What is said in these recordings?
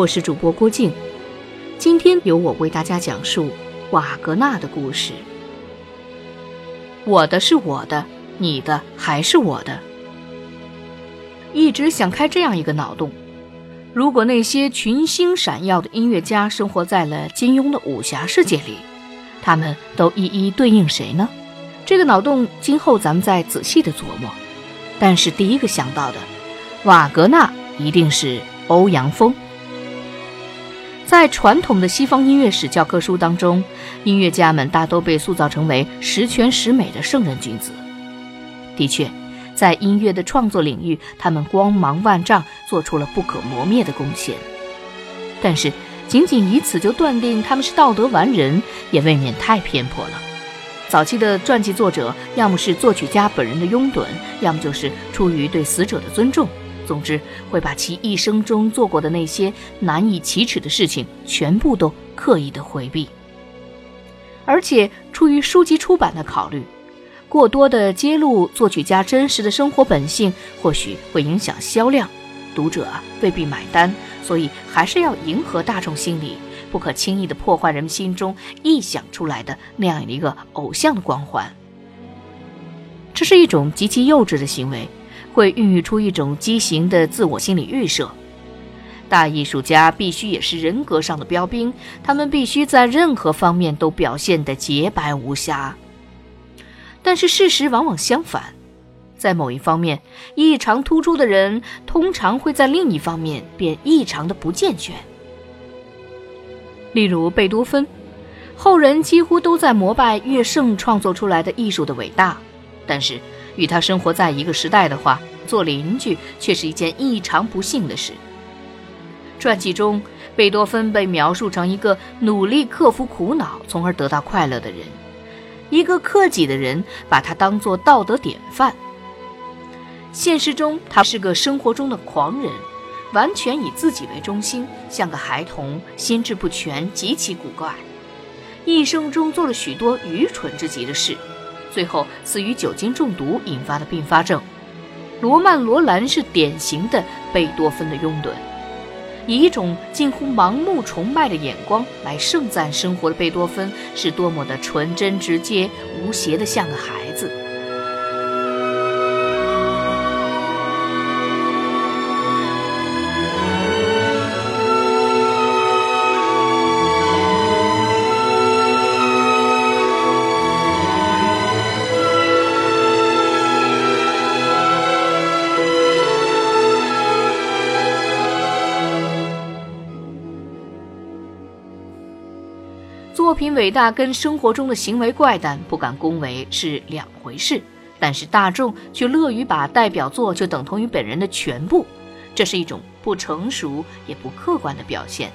我是主播郭靖，今天由我为大家讲述瓦格纳的故事。我的是我的，你的还是我的。一直想开这样一个脑洞：如果那些群星闪耀的音乐家生活在了金庸的武侠世界里，他们都一一对应谁呢？这个脑洞今后咱们再仔细的琢磨。但是第一个想到的，瓦格纳一定是欧阳锋。在传统的西方音乐史教科书当中，音乐家们大都被塑造成为十全十美的圣人君子。的确，在音乐的创作领域，他们光芒万丈，做出了不可磨灭的贡献。但是，仅仅以此就断定他们是道德完人，也未免太偏颇了。早期的传记作者，要么是作曲家本人的拥趸，要么就是出于对死者的尊重。总之，会把其一生中做过的那些难以启齿的事情全部都刻意的回避，而且出于书籍出版的考虑，过多的揭露作曲家真实的生活本性，或许会影响销量，读者未必买单，所以还是要迎合大众心理，不可轻易的破坏人们心中臆想出来的那样一个偶像的光环。这是一种极其幼稚的行为。会孕育出一种畸形的自我心理预设。大艺术家必须也是人格上的标兵，他们必须在任何方面都表现得洁白无瑕。但是事实往往相反，在某一方面异常突出的人，通常会在另一方面便异常的不健全。例如贝多芬，后人几乎都在膜拜乐圣创作出来的艺术的伟大，但是。与他生活在一个时代的话，做邻居却是一件异常不幸的事。传记中，贝多芬被描述成一个努力克服苦恼，从而得到快乐的人，一个克己的人，把他当作道德典范。现实中，他是个生活中的狂人，完全以自己为中心，像个孩童，心智不全，极其古怪，一生中做了许多愚蠢之极的事。最后死于酒精中毒引发的并发症。罗曼·罗兰是典型的贝多芬的拥趸，以一种近乎盲目崇拜的眼光来盛赞生活的贝多芬是多么的纯真直接、无邪的像个孩子。品伟大跟生活中的行为怪诞不敢恭维是两回事，但是大众却乐于把代表作就等同于本人的全部，这是一种不成熟也不客观的表现。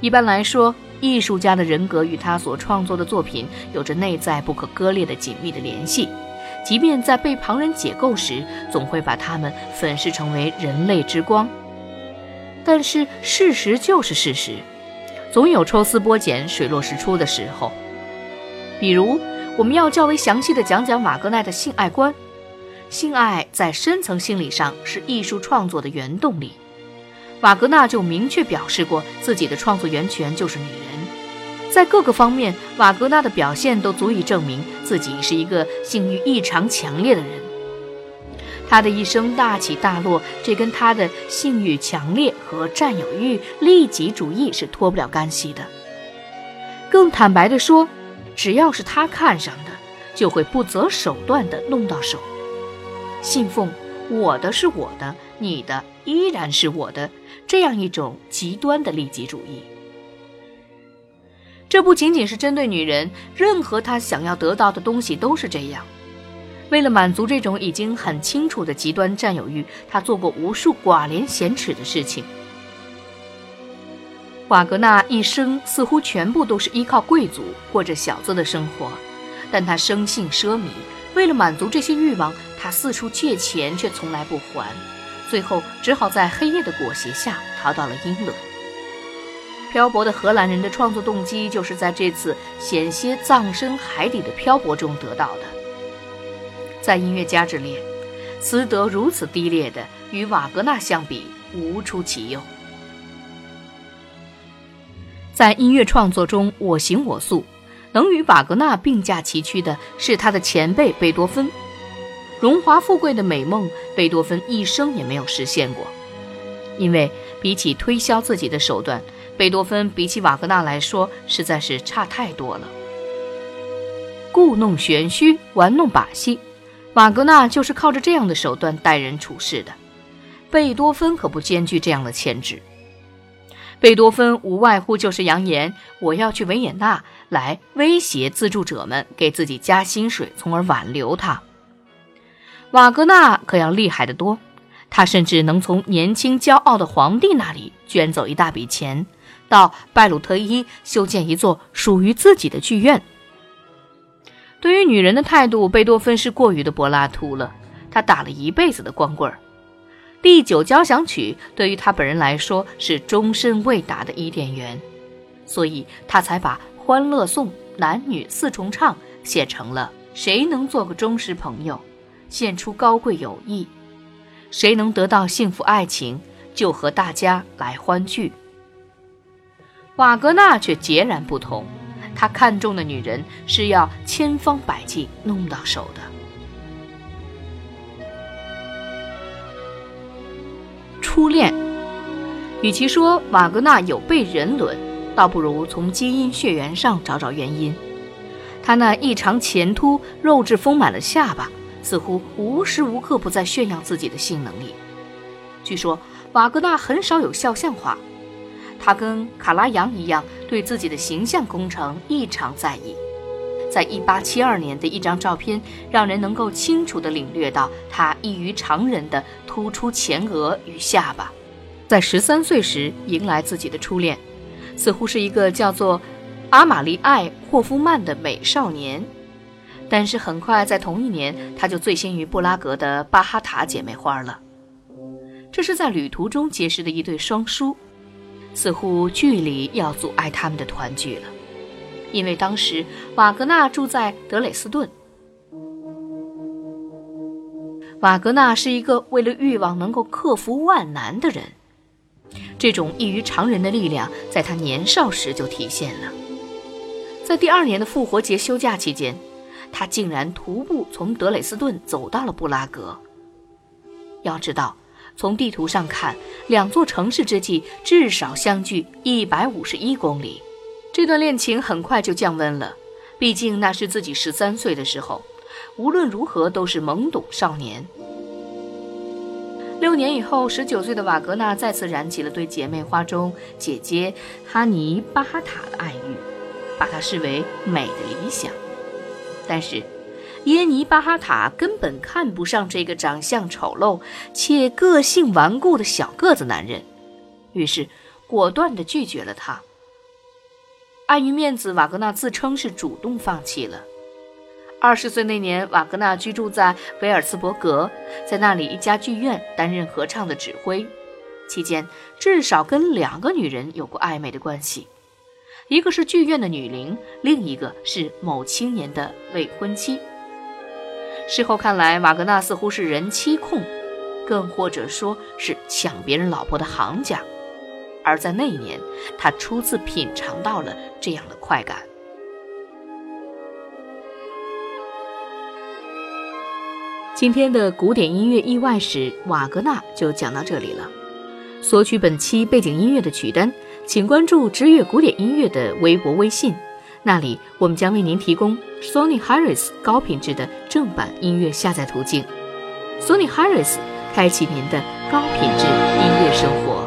一般来说，艺术家的人格与他所创作的作品有着内在不可割裂的紧密的联系，即便在被旁人解构时，总会把他们粉饰成为人类之光。但是事实就是事实。总有抽丝剥茧、水落石出的时候。比如，我们要较为详细的讲讲瓦格纳的性爱观。性爱在深层心理上是艺术创作的原动力。瓦格纳就明确表示过，自己的创作源泉就是女人。在各个方面，瓦格纳的表现都足以证明自己是一个性欲异常强烈的人。他的一生大起大落，这跟他的性欲强烈和占有欲、利己主义是脱不了干系的。更坦白地说，只要是他看上的，就会不择手段地弄到手。信奉“我的是我的，你的依然是我的”这样一种极端的利己主义。这不仅仅是针对女人，任何他想要得到的东西都是这样。为了满足这种已经很清楚的极端占有欲，他做过无数寡廉鲜耻的事情。瓦格纳一生似乎全部都是依靠贵族过着小资的生活，但他生性奢靡，为了满足这些欲望，他四处借钱却从来不还，最后只好在黑夜的裹挟下逃到了英伦。漂泊的荷兰人的创作动机就是在这次险些葬身海底的漂泊中得到的。在音乐家之列，斯德如此低劣的，与瓦格纳相比，无出其右。在音乐创作中我行我素，能与瓦格纳并驾齐驱的是他的前辈贝多芬。荣华富贵的美梦，贝多芬一生也没有实现过。因为比起推销自己的手段，贝多芬比起瓦格纳来说实在是差太多了。故弄玄虚，玩弄把戏，瓦格纳就是靠着这样的手段待人处事的。贝多芬可不兼具这样的潜质。贝多芬无外乎就是扬言我要去维也纳，来威胁资助者们给自己加薪水，从而挽留他。瓦格纳可要厉害得多，他甚至能从年轻骄傲的皇帝那里捐走一大笔钱，到拜鲁特伊修建一座属于自己的剧院。对于女人的态度，贝多芬是过于的柏拉图了，他打了一辈子的光棍儿。第九交响曲对于他本人来说是终身未达的伊甸园，所以他才把《欢乐颂》男女四重唱写成了“谁能做个忠实朋友，献出高贵友谊；谁能得到幸福爱情，就和大家来欢聚。”瓦格纳却截然不同，他看中的女人是要千方百计弄到手的。初恋，与其说瓦格纳有悖人伦，倒不如从基因血缘上找找原因。他那异常前凸、肉质丰满的下巴，似乎无时无刻不在炫耀自己的性能力。据说瓦格纳很少有肖像画，他跟卡拉扬一样，对自己的形象工程异常在意。在一八七二年的一张照片，让人能够清楚地领略到他异于常人的突出前额与下巴。在十三岁时迎来自己的初恋，似乎是一个叫做阿玛丽艾·霍夫曼的美少年。但是很快在同一年，他就醉心于布拉格的巴哈塔姐妹花了。这是在旅途中结识的一对双姝，似乎距离要阻碍他们的团聚了。因为当时瓦格纳住在德累斯顿，瓦格纳是一个为了欲望能够克服万难的人，这种异于常人的力量在他年少时就体现了。在第二年的复活节休假期间，他竟然徒步从德累斯顿走到了布拉格。要知道，从地图上看，两座城市之际至少相距一百五十一公里。这段恋情很快就降温了，毕竟那是自己十三岁的时候，无论如何都是懵懂少年。六年以后，十九岁的瓦格纳再次燃起了对姐妹花中姐姐哈尼巴塔的爱欲，把她视为美的理想。但是，耶尼巴哈塔根本看不上这个长相丑陋且个性顽固的小个子男人，于是果断地拒绝了他。碍于面子，瓦格纳自称是主动放弃了。二十岁那年，瓦格纳居住在维尔茨伯格，在那里一家剧院担任合唱的指挥，期间至少跟两个女人有过暧昧的关系，一个是剧院的女伶，另一个是某青年的未婚妻。事后看来，瓦格纳似乎是人妻控，更或者说是抢别人老婆的行家。而在那一年，他初次品尝到了这样的快感。今天的古典音乐意外史，瓦格纳就讲到这里了。索取本期背景音乐的曲单，请关注“知乐古典音乐”的微博微信，那里我们将为您提供 Sony Harris 高品质的正版音乐下载途径。Sony Harris，开启您的高品质音乐生活。